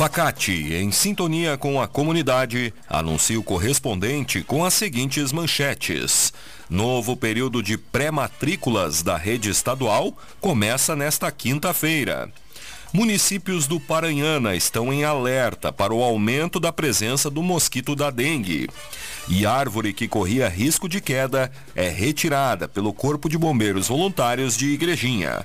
Facate, em sintonia com a comunidade, anuncia o correspondente com as seguintes manchetes. Novo período de pré-matrículas da rede estadual começa nesta quinta-feira. Municípios do Paranhana estão em alerta para o aumento da presença do mosquito da dengue. E árvore que corria risco de queda é retirada pelo Corpo de Bombeiros Voluntários de Igrejinha.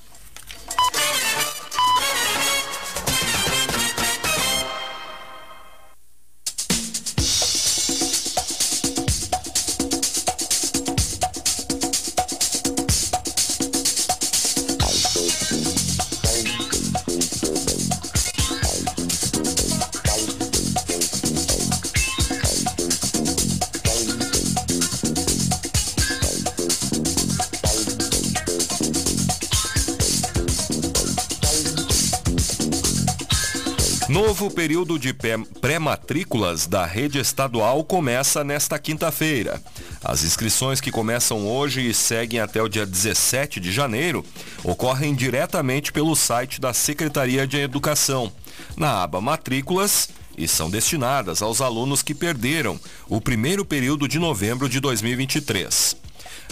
Novo período de pré-matrículas da rede estadual começa nesta quinta-feira. As inscrições que começam hoje e seguem até o dia 17 de janeiro ocorrem diretamente pelo site da Secretaria de Educação, na aba Matrículas, e são destinadas aos alunos que perderam o primeiro período de novembro de 2023.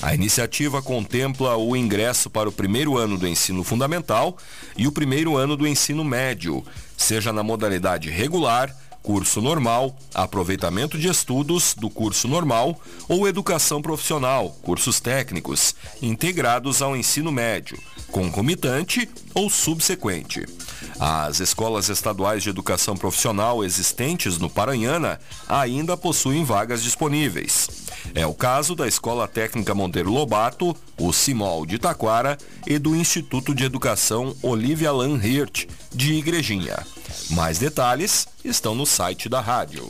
A iniciativa contempla o ingresso para o primeiro ano do ensino fundamental e o primeiro ano do ensino médio, seja na modalidade regular, curso normal, aproveitamento de estudos do curso normal ou educação profissional, cursos técnicos, integrados ao ensino médio, concomitante ou subsequente. As escolas estaduais de educação profissional existentes no Paranhana ainda possuem vagas disponíveis. É o caso da Escola Técnica Monteiro Lobato, o CIMOL de Taquara e do Instituto de Educação Olivia Lan Hirt, de Igrejinha. Mais detalhes estão no site da rádio.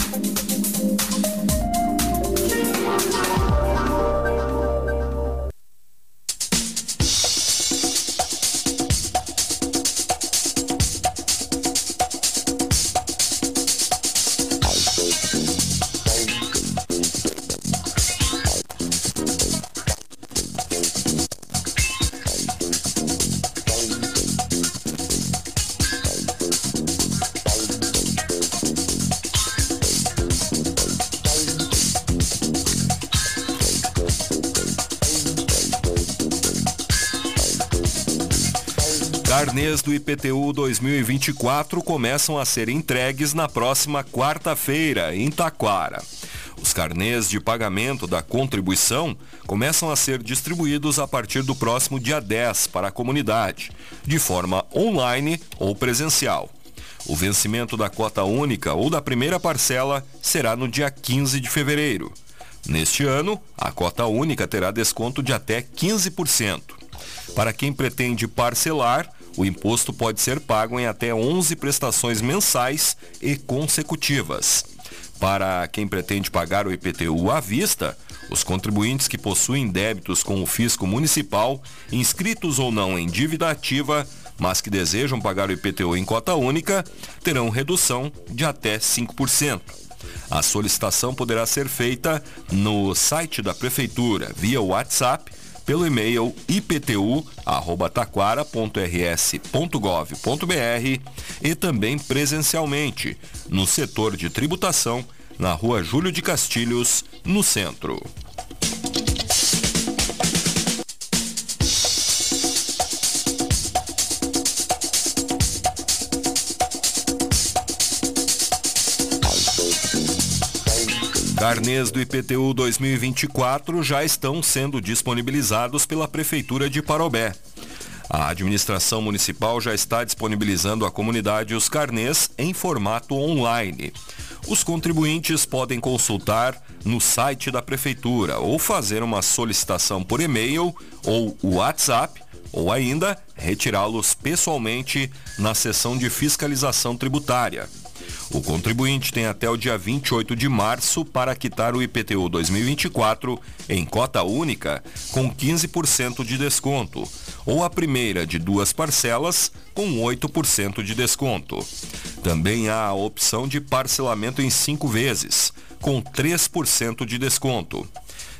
Carnês do IPTU 2024 começam a ser entregues na próxima quarta-feira, em Taquara. Os carnês de pagamento da contribuição começam a ser distribuídos a partir do próximo dia 10 para a comunidade, de forma online ou presencial. O vencimento da cota única ou da primeira parcela será no dia 15 de fevereiro. Neste ano, a cota única terá desconto de até 15%. Para quem pretende parcelar, o imposto pode ser pago em até 11 prestações mensais e consecutivas. Para quem pretende pagar o IPTU à vista, os contribuintes que possuem débitos com o fisco municipal, inscritos ou não em dívida ativa, mas que desejam pagar o IPTU em cota única, terão redução de até 5%. A solicitação poderá ser feita no site da Prefeitura via WhatsApp pelo e-mail iptu@taquara.rs.gov.br e também presencialmente no setor de tributação na Rua Júlio de Castilhos, no centro. Carnês do IPTU 2024 já estão sendo disponibilizados pela Prefeitura de Parobé. A administração municipal já está disponibilizando à comunidade os carnês em formato online. Os contribuintes podem consultar no site da Prefeitura ou fazer uma solicitação por e-mail ou WhatsApp ou ainda retirá-los pessoalmente na sessão de fiscalização tributária. O contribuinte tem até o dia 28 de março para quitar o IPTU 2024 em cota única com 15% de desconto, ou a primeira de duas parcelas com 8% de desconto. Também há a opção de parcelamento em cinco vezes, com 3% de desconto.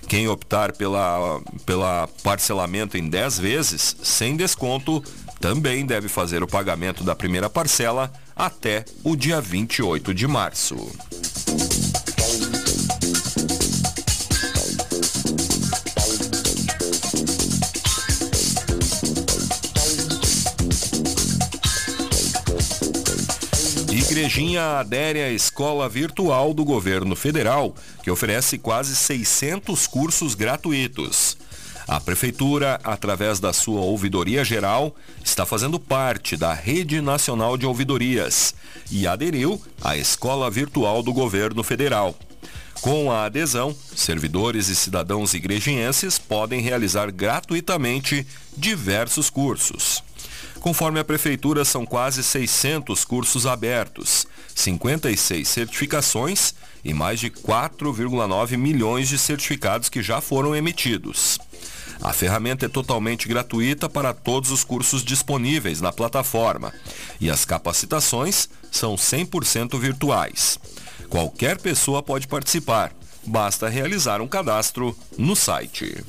Quem optar pela, pela parcelamento em 10 vezes, sem desconto, também deve fazer o pagamento da primeira parcela até o dia 28 de março. Igrejinha adere à escola virtual do governo federal, que oferece quase 600 cursos gratuitos. A Prefeitura, através da sua Ouvidoria Geral, está fazendo parte da Rede Nacional de Ouvidorias e aderiu à Escola Virtual do Governo Federal. Com a adesão, servidores e cidadãos igrejienses podem realizar gratuitamente diversos cursos. Conforme a Prefeitura, são quase 600 cursos abertos, 56 certificações e mais de 4,9 milhões de certificados que já foram emitidos. A ferramenta é totalmente gratuita para todos os cursos disponíveis na plataforma e as capacitações são 100% virtuais. Qualquer pessoa pode participar, basta realizar um cadastro no site.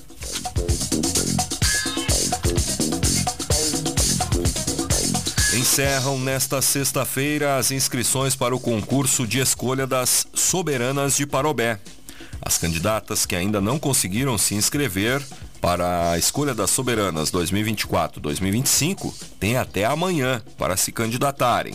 Encerram nesta sexta-feira as inscrições para o concurso de escolha das soberanas de Parobé. As candidatas que ainda não conseguiram se inscrever para a escolha das soberanas 2024-2025 têm até amanhã para se candidatarem.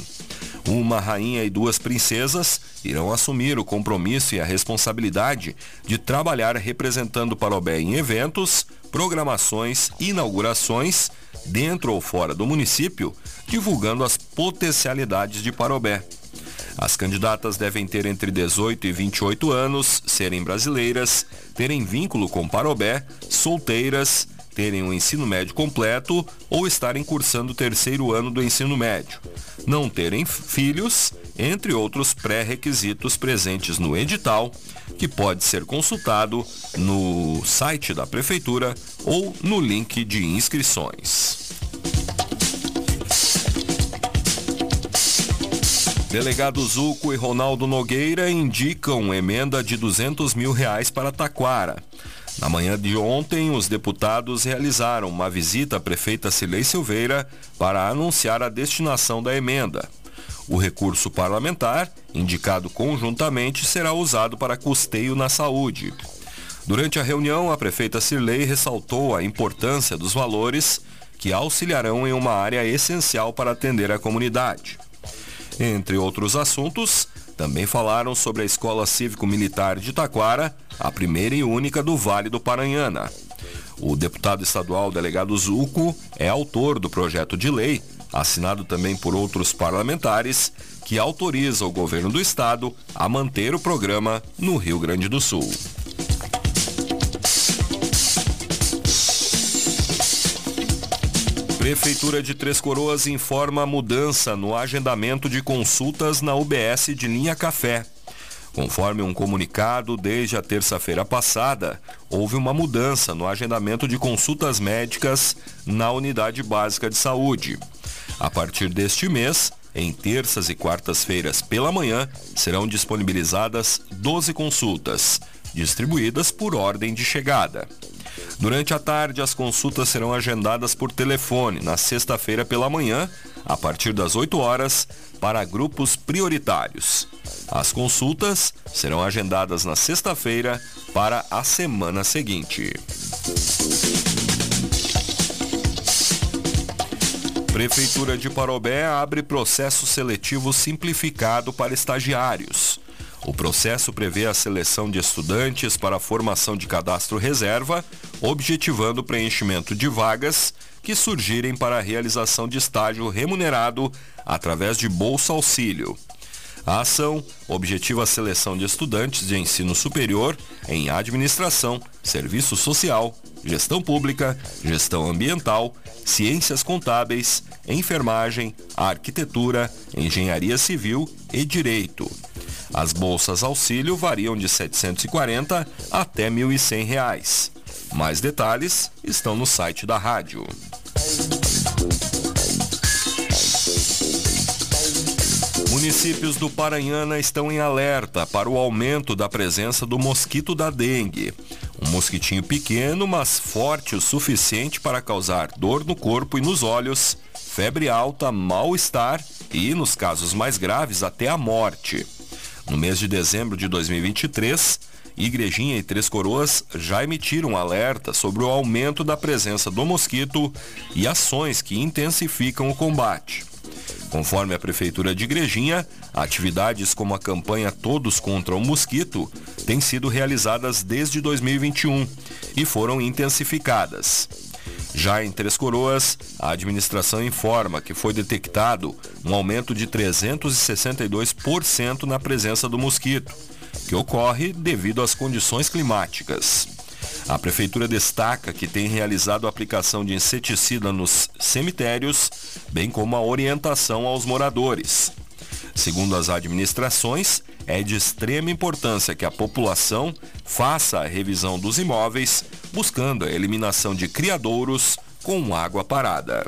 Uma rainha e duas princesas irão assumir o compromisso e a responsabilidade de trabalhar representando Parobé em eventos, programações, inaugurações, dentro ou fora do município, divulgando as potencialidades de Parobé. As candidatas devem ter entre 18 e 28 anos, serem brasileiras, terem vínculo com Parobé, solteiras, terem o um ensino médio completo ou estarem cursando o terceiro ano do ensino médio, não terem filhos, entre outros pré-requisitos presentes no edital, que pode ser consultado no site da Prefeitura ou no link de inscrições. Delegado Zuco e Ronaldo Nogueira indicam emenda de 200 mil reais para Taquara. Na manhã de ontem, os deputados realizaram uma visita à prefeita Cilei Silveira para anunciar a destinação da emenda. O recurso parlamentar, indicado conjuntamente, será usado para custeio na saúde. Durante a reunião, a prefeita Cirlei ressaltou a importância dos valores que auxiliarão em uma área essencial para atender a comunidade. Entre outros assuntos, também falaram sobre a Escola Cívico-Militar de Taquara, a primeira e única do Vale do Paranhana. O deputado estadual delegado Zuco é autor do projeto de lei, assinado também por outros parlamentares, que autoriza o governo do estado a manter o programa no Rio Grande do Sul. Prefeitura de Três Coroas informa mudança no agendamento de consultas na UBS de linha café. Conforme um comunicado, desde a terça-feira passada, houve uma mudança no agendamento de consultas médicas na unidade básica de saúde. A partir deste mês, em terças e quartas-feiras pela manhã, serão disponibilizadas 12 consultas, distribuídas por ordem de chegada. Durante a tarde, as consultas serão agendadas por telefone na sexta-feira pela manhã, a partir das 8 horas, para grupos prioritários. As consultas serão agendadas na sexta-feira para a semana seguinte. Prefeitura de Parobé abre processo seletivo simplificado para estagiários. O processo prevê a seleção de estudantes para a formação de cadastro reserva, objetivando o preenchimento de vagas que surgirem para a realização de estágio remunerado através de bolsa auxílio. A ação objetiva a seleção de estudantes de ensino superior em administração, serviço social, gestão pública, gestão ambiental, ciências contábeis, enfermagem, arquitetura, engenharia civil e direito. As bolsas auxílio variam de R$ 740 até R$ 1.100. Mais detalhes estão no site da rádio. Municípios do Paranhana estão em alerta para o aumento da presença do mosquito da dengue. Um mosquitinho pequeno, mas forte o suficiente para causar dor no corpo e nos olhos, febre alta, mal-estar e, nos casos mais graves, até a morte. No mês de dezembro de 2023, Igrejinha e Três Coroas já emitiram alerta sobre o aumento da presença do mosquito e ações que intensificam o combate. Conforme a Prefeitura de Igrejinha, atividades como a campanha Todos contra o Mosquito têm sido realizadas desde 2021 e foram intensificadas. Já em Três Coroas, a administração informa que foi detectado um aumento de 362% na presença do mosquito, que ocorre devido às condições climáticas. A prefeitura destaca que tem realizado a aplicação de inseticida nos cemitérios, bem como a orientação aos moradores. Segundo as administrações, é de extrema importância que a população faça a revisão dos imóveis, buscando a eliminação de criadouros com água parada.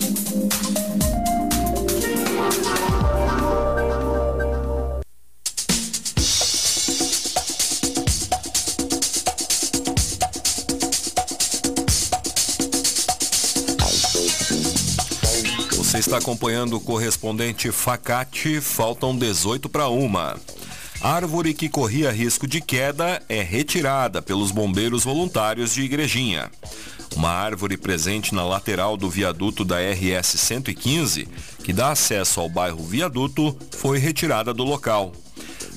está acompanhando o correspondente Facate, faltam 18 para uma. Árvore que corria risco de queda é retirada pelos bombeiros voluntários de Igrejinha. Uma árvore presente na lateral do viaduto da RS 115, que dá acesso ao bairro Viaduto, foi retirada do local.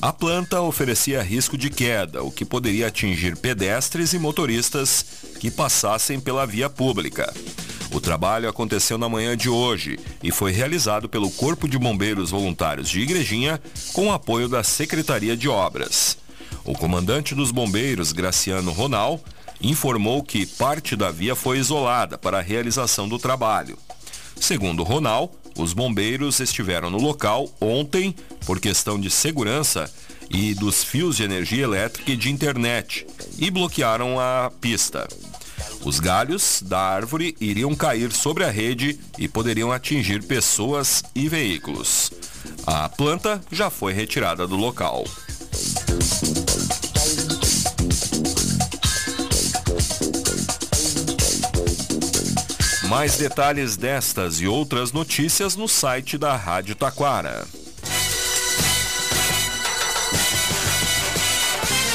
A planta oferecia risco de queda, o que poderia atingir pedestres e motoristas que passassem pela via pública. O trabalho aconteceu na manhã de hoje e foi realizado pelo Corpo de Bombeiros Voluntários de Igrejinha com apoio da Secretaria de Obras. O comandante dos bombeiros, Graciano Ronal, informou que parte da via foi isolada para a realização do trabalho. Segundo Ronal, os bombeiros estiveram no local ontem por questão de segurança e dos fios de energia elétrica e de internet e bloquearam a pista. Os galhos da árvore iriam cair sobre a rede e poderiam atingir pessoas e veículos. A planta já foi retirada do local. Mais detalhes destas e outras notícias no site da Rádio Taquara.